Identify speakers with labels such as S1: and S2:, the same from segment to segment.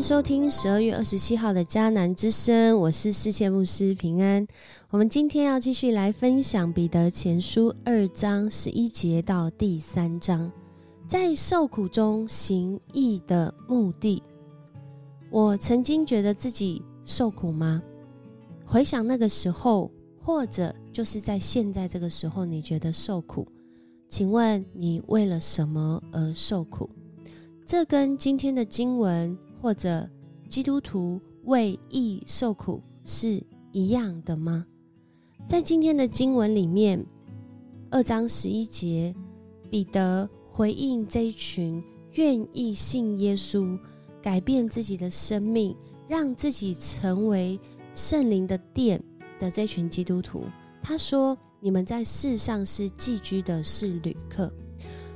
S1: 收听十二月二十七号的迦南之声，我是世界牧师平安。我们今天要继续来分享彼得前书二章十一节到第三章，在受苦中行义的目的。我曾经觉得自己受苦吗？回想那个时候，或者就是在现在这个时候，你觉得受苦？请问你为了什么而受苦？这跟今天的经文。或者基督徒为义受苦是一样的吗？在今天的经文里面，二章十一节，彼得回应这一群愿意信耶稣、改变自己的生命、让自己成为圣灵的殿的这群基督徒，他说：“你们在世上是寄居的，是旅客。”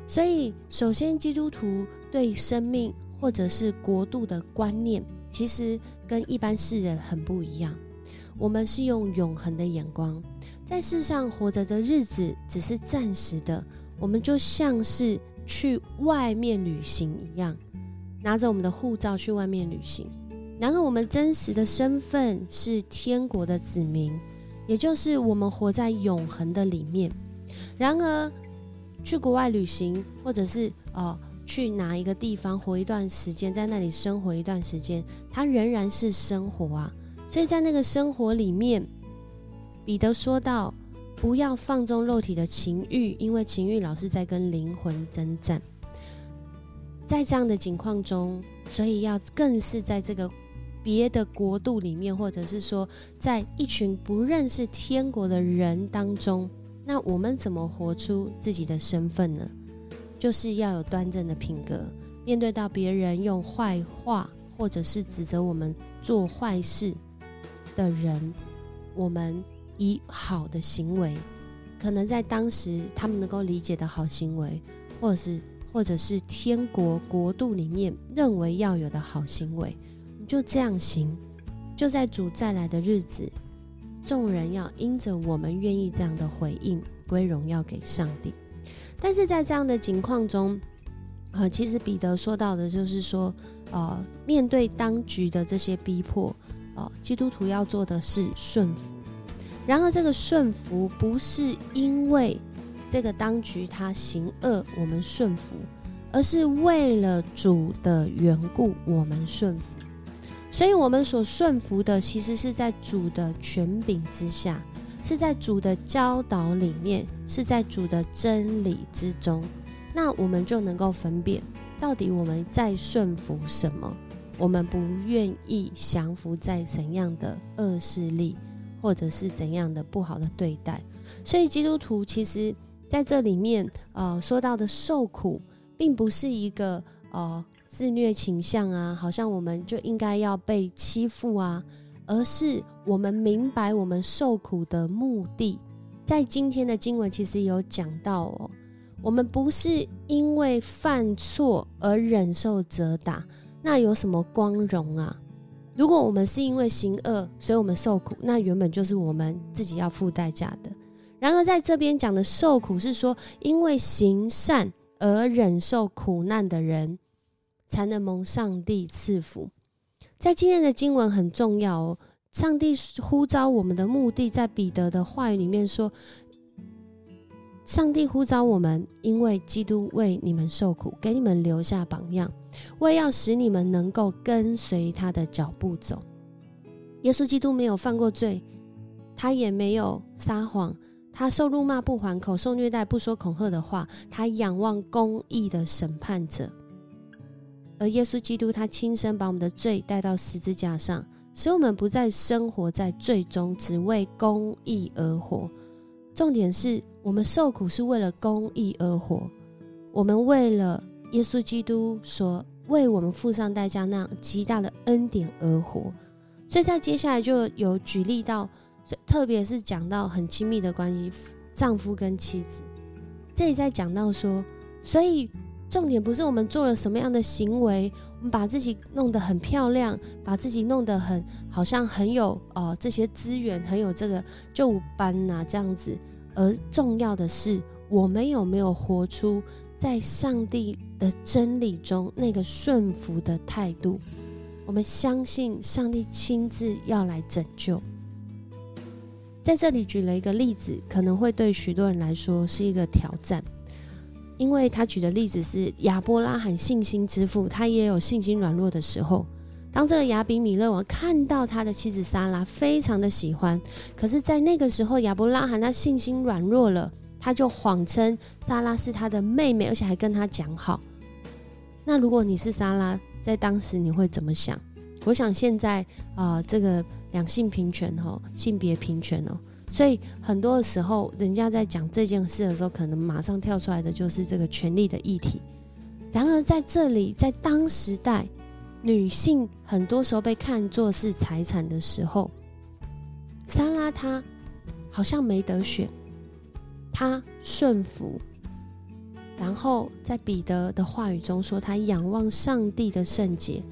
S1: 所以，首先基督徒对生命。或者是国度的观念，其实跟一般世人很不一样。我们是用永恒的眼光，在世上活着的日子只是暂时的，我们就像是去外面旅行一样，拿着我们的护照去外面旅行。然而，我们真实的身份是天国的子民，也就是我们活在永恒的里面。然而，去国外旅行，或者是哦。去哪一个地方活一段时间，在那里生活一段时间，它仍然是生活啊。所以在那个生活里面，彼得说到：不要放纵肉体的情欲，因为情欲老是在跟灵魂征战。在这样的情况中，所以要更是在这个别的国度里面，或者是说，在一群不认识天国的人当中，那我们怎么活出自己的身份呢？就是要有端正的品格，面对到别人用坏话或者是指责我们做坏事的人，我们以好的行为，可能在当时他们能够理解的好行为，或者是或者是天国国度里面认为要有的好行为，你就这样行，就在主再来的日子，众人要因着我们愿意这样的回应，归荣耀给上帝。但是在这样的情况中，呃，其实彼得说到的就是说，呃，面对当局的这些逼迫，呃，基督徒要做的是顺服。然而，这个顺服不是因为这个当局他行恶，我们顺服，而是为了主的缘故，我们顺服。所以，我们所顺服的，其实是在主的权柄之下。是在主的教导里面，是在主的真理之中，那我们就能够分辨到底我们在顺服什么，我们不愿意降服在怎样的恶势力，或者是怎样的不好的对待。所以基督徒其实在这里面，呃，说到的受苦，并不是一个呃自虐倾向啊，好像我们就应该要被欺负啊。而是我们明白我们受苦的目的，在今天的经文其实有讲到哦，我们不是因为犯错而忍受责打，那有什么光荣啊？如果我们是因为行恶，所以我们受苦，那原本就是我们自己要付代价的。然而在这边讲的受苦，是说因为行善而忍受苦难的人，才能蒙上帝赐福。在今天的经文很重要哦，上帝呼召我们的目的，在彼得的话语里面说，上帝呼召我们，因为基督为你们受苦，给你们留下榜样，为要使你们能够跟随他的脚步走。耶稣基督没有犯过罪，他也没有撒谎，他受辱骂不还口，受虐待不说恐吓的话，他仰望公义的审判者。而耶稣基督，他亲身把我们的罪带到十字架上，使我们不再生活在罪中，只为公义而活。重点是我们受苦是为了公义而活，我们为了耶稣基督所为我们付上代价那样极大的恩典而活。所以在接下来就有举例到，特别是讲到很亲密的关系，丈夫跟妻子，这里在讲到说，所以。重点不是我们做了什么样的行为，我们把自己弄得很漂亮，把自己弄得很好像很有呃这些资源，很有这个就班呐这样子。而重要的是，我们有没有活出在上帝的真理中那个顺服的态度？我们相信上帝亲自要来拯救。在这里举了一个例子，可能会对许多人来说是一个挑战，因为他举的例子是亚伯拉罕信心之父，他也有信心软弱的时候。当这个亚比米勒王看到他的妻子莎拉，非常的喜欢，可是，在那个时候，亚伯拉罕他信心软弱了，他就谎称莎拉是他的妹妹，而且还跟他讲好。那如果你是莎拉，在当时你会怎么想？我想现在啊，这个两性平权哦，性别平权哦，所以很多时候，人家在讲这件事的时候，可能马上跳出来的就是这个权利的议题。然而在这里，在当时代。女性很多时候被看作是财产的时候，莎拉她好像没得选，她顺服，然后在彼得的话语中说，她仰望上帝的圣洁，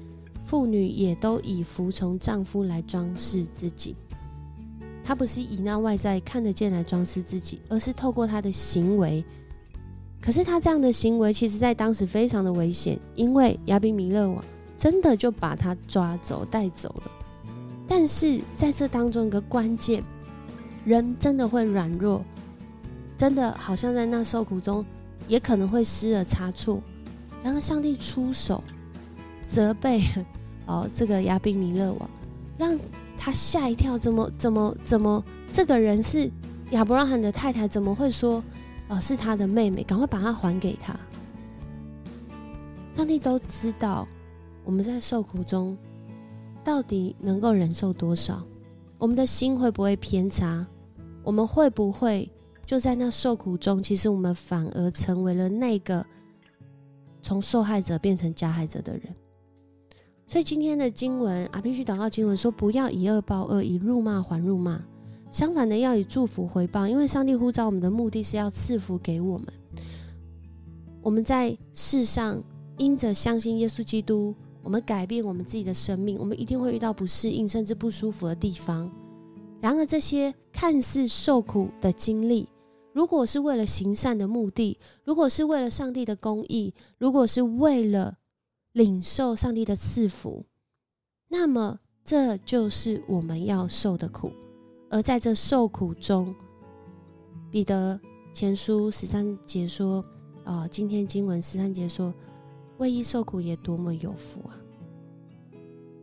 S1: 妇女也都以服从丈夫来装饰自己。他不是以那外在看得见来装饰自己，而是透过他的行为。可是他这样的行为，其实在当时非常的危险，因为亚比米勒王。真的就把他抓走带走了，但是在这当中一个关键，人真的会软弱，真的好像在那受苦中也可能会失了差错，然后上帝出手责备 哦这个亚比米勒王，让他吓一跳，怎么怎么怎么这个人是亚伯拉罕的太太，怎么会说哦是他的妹妹？赶快把她还给他。上帝都知道。我们在受苦中，到底能够忍受多少？我们的心会不会偏差？我们会不会就在那受苦中，其实我们反而成为了那个从受害者变成加害者的人？所以今天的经文啊，必须祷告经文说：不要以恶报恶，以辱骂还辱骂。相反的，要以祝福回报，因为上帝呼召我们的目的是要赐福给我们。我们在世上因着相信耶稣基督。我们改变我们自己的生命，我们一定会遇到不适应甚至不舒服的地方。然而，这些看似受苦的经历，如果是为了行善的目的，如果是为了上帝的公义，如果是为了领受上帝的赐福，那么这就是我们要受的苦。而在这受苦中，彼得前书十三节说：“啊，今天经文十三节说。”为义受苦也多么有福啊！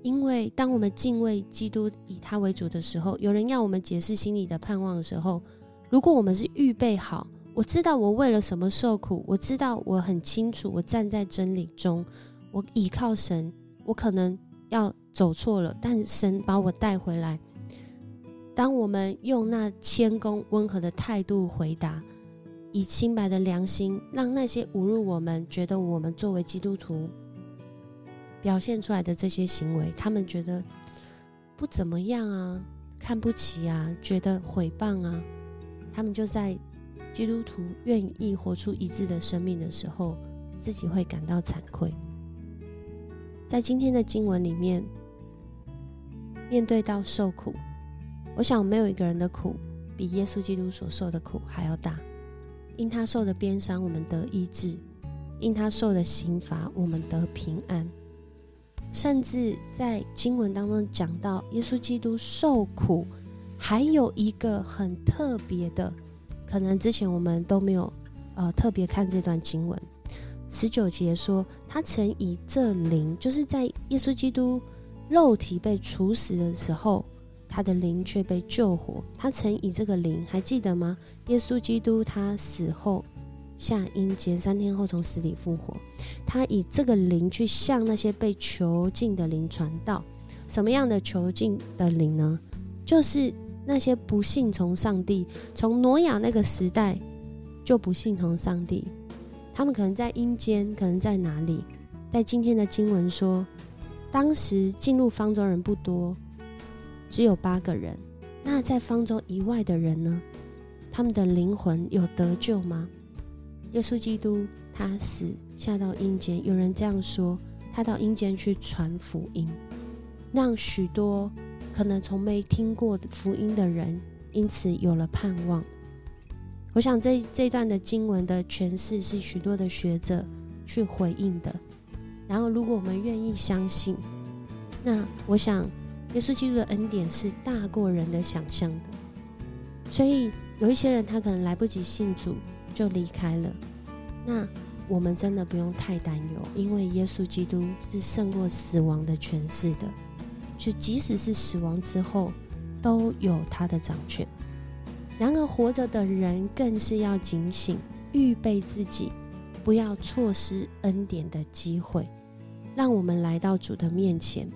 S1: 因为当我们敬畏基督、以他为主的时候，有人要我们解释心里的盼望的时候，如果我们是预备好，我知道我为了什么受苦，我知道我很清楚，我站在真理中，我倚靠神，我可能要走错了，但神把我带回来。当我们用那谦恭温和的态度回答。以清白的良心，让那些侮辱我们、觉得我们作为基督徒表现出来的这些行为，他们觉得不怎么样啊，看不起啊，觉得毁谤啊，他们就在基督徒愿意活出一致的生命的时候，自己会感到惭愧。在今天的经文里面，面对到受苦，我想没有一个人的苦比耶稣基督所受的苦还要大。因他受的鞭伤，我们得医治；因他受的刑罚，我们得平安。甚至在经文当中讲到，耶稣基督受苦，还有一个很特别的，可能之前我们都没有呃特别看这段经文。十九节说，他曾以这灵，就是在耶稣基督肉体被处死的时候。他的灵却被救活。他曾以这个灵，还记得吗？耶稣基督他死后下阴间，三天后从死里复活。他以这个灵去向那些被囚禁的灵传道。什么样的囚禁的灵呢？就是那些不信从上帝，从挪亚那个时代就不信从上帝。他们可能在阴间，可能在哪里？在今天的经文说，当时进入方舟人不多。只有八个人，那在方舟以外的人呢？他们的灵魂有得救吗？耶稣基督他死下到阴间，有人这样说，他到阴间去传福音，让许多可能从没听过福音的人因此有了盼望。我想这这段的经文的诠释是许多的学者去回应的。然后，如果我们愿意相信。那我想，耶稣基督的恩典是大过人的想象的。所以有一些人他可能来不及信主就离开了。那我们真的不用太担忧，因为耶稣基督是胜过死亡的权势的。就即使是死亡之后，都有他的掌权。然而活着的人更是要警醒，预备自己，不要错失恩典的机会。让我们来到主的面前，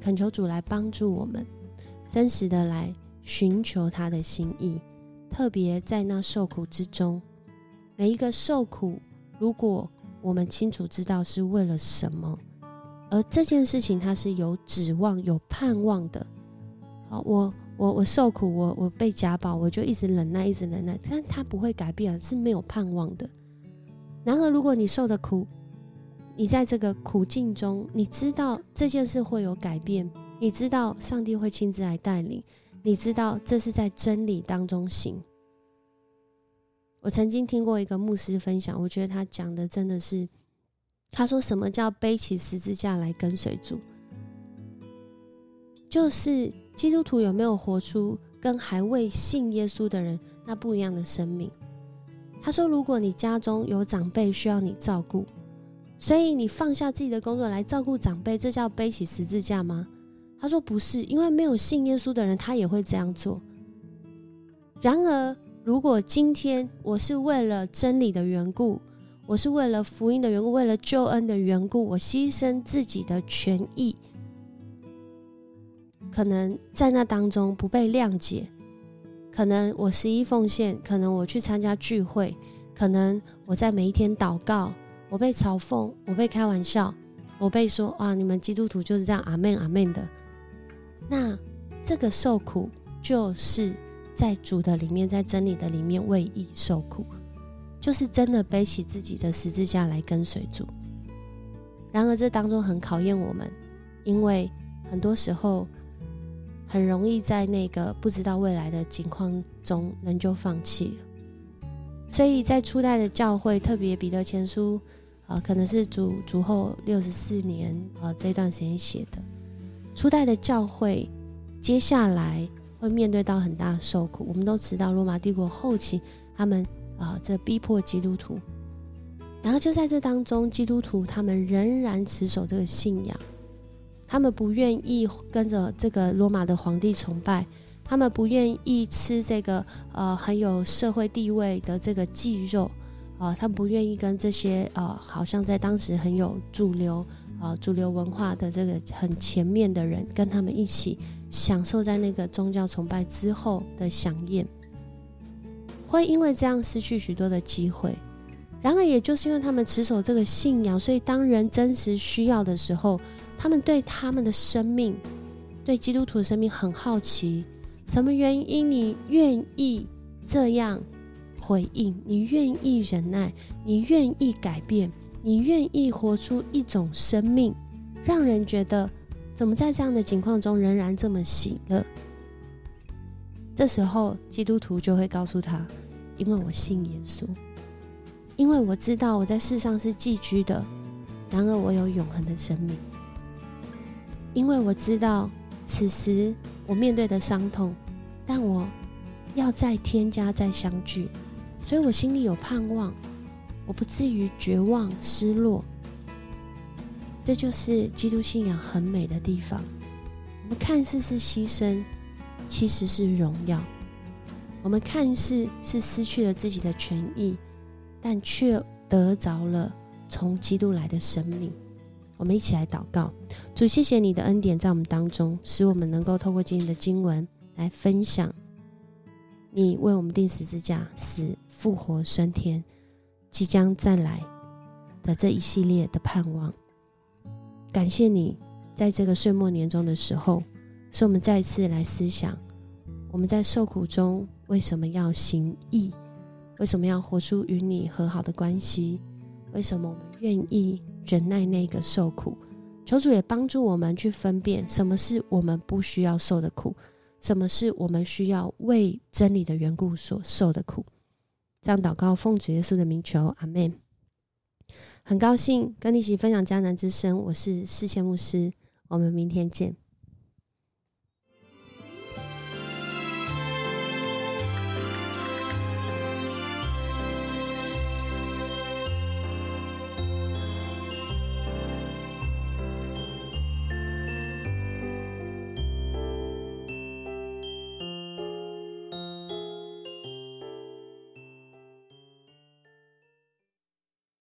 S1: 恳求主来帮助我们，真实的来寻求他的心意。特别在那受苦之中，每一个受苦，如果我们清楚知道是为了什么。而这件事情，它是有指望、有盼望的。好，我、我、我受苦，我、我被家暴，我就一直忍耐，一直忍耐，但他不会改变，是没有盼望的。然而，如果你受的苦，你在这个苦境中，你知道这件事会有改变，你知道上帝会亲自来带领，你知道这是在真理当中行。我曾经听过一个牧师分享，我觉得他讲的真的是。他说：“什么叫背起十字架来跟随主？就是基督徒有没有活出跟还未信耶稣的人那不一样的生命？”他说：“如果你家中有长辈需要你照顾，所以你放下自己的工作来照顾长辈，这叫背起十字架吗？”他说：“不是，因为没有信耶稣的人，他也会这样做。然而，如果今天我是为了真理的缘故，”我是为了福音的缘故，为了救恩的缘故，我牺牲自己的权益，可能在那当中不被谅解，可能我十一奉献，可能我去参加聚会，可能我在每一天祷告，我被嘲讽，我被开玩笑，我被说啊，你们基督徒就是这样，阿门阿门的。那这个受苦，就是在主的里面，在真理的里面为义受苦。就是真的背起自己的十字架来跟随主。然而这当中很考验我们，因为很多时候很容易在那个不知道未来的境况中，人就放弃了。所以在初代的教会，特别彼得前书啊，可能是主主后六十四年啊这段时间写的。初代的教会接下来会面对到很大的受苦。我们都知道罗马帝国后期他们。啊，这逼迫基督徒，然后就在这当中，基督徒他们仍然持守这个信仰，他们不愿意跟着这个罗马的皇帝崇拜，他们不愿意吃这个呃很有社会地位的这个祭肉，啊，他们不愿意跟这些呃好像在当时很有主流啊主流文化的这个很前面的人，跟他们一起享受在那个宗教崇拜之后的享宴。会因为这样失去许多的机会，然而也就是因为他们持守这个信仰，所以当人真实需要的时候，他们对他们的生命，对基督徒的生命很好奇。什么原因你愿意这样回应？你愿意忍耐？你愿意改变？你愿意活出一种生命，让人觉得怎么在这样的情况中仍然这么喜乐？这时候，基督徒就会告诉他：“因为我信耶稣，因为我知道我在世上是寄居的，然而我有永恒的生命。因为我知道此时我面对的伤痛，但我要再添加再相聚，所以我心里有盼望，我不至于绝望失落。这就是基督信仰很美的地方。我们看似是牺牲。”其实是荣耀。我们看似是失去了自己的权益，但却得着了从基督来的生命。我们一起来祷告：主，谢谢你的恩典在我们当中，使我们能够透过今天的经文来分享你为我们钉十字架、死、复活、升天、即将再来的这一系列的盼望。感谢你在这个岁末年终的时候。使我们再次来思想，我们在受苦中为什么要行义？为什么要活出与你和好的关系？为什么我们愿意忍耐那个受苦？求主也帮助我们去分辨什么是我们不需要受的苦，什么是我们需要为真理的缘故所受的苦。这样祷告，奉主耶稣的名求，阿门。很高兴跟你一起分享迦南之声，我是世谦牧师。我们明天见。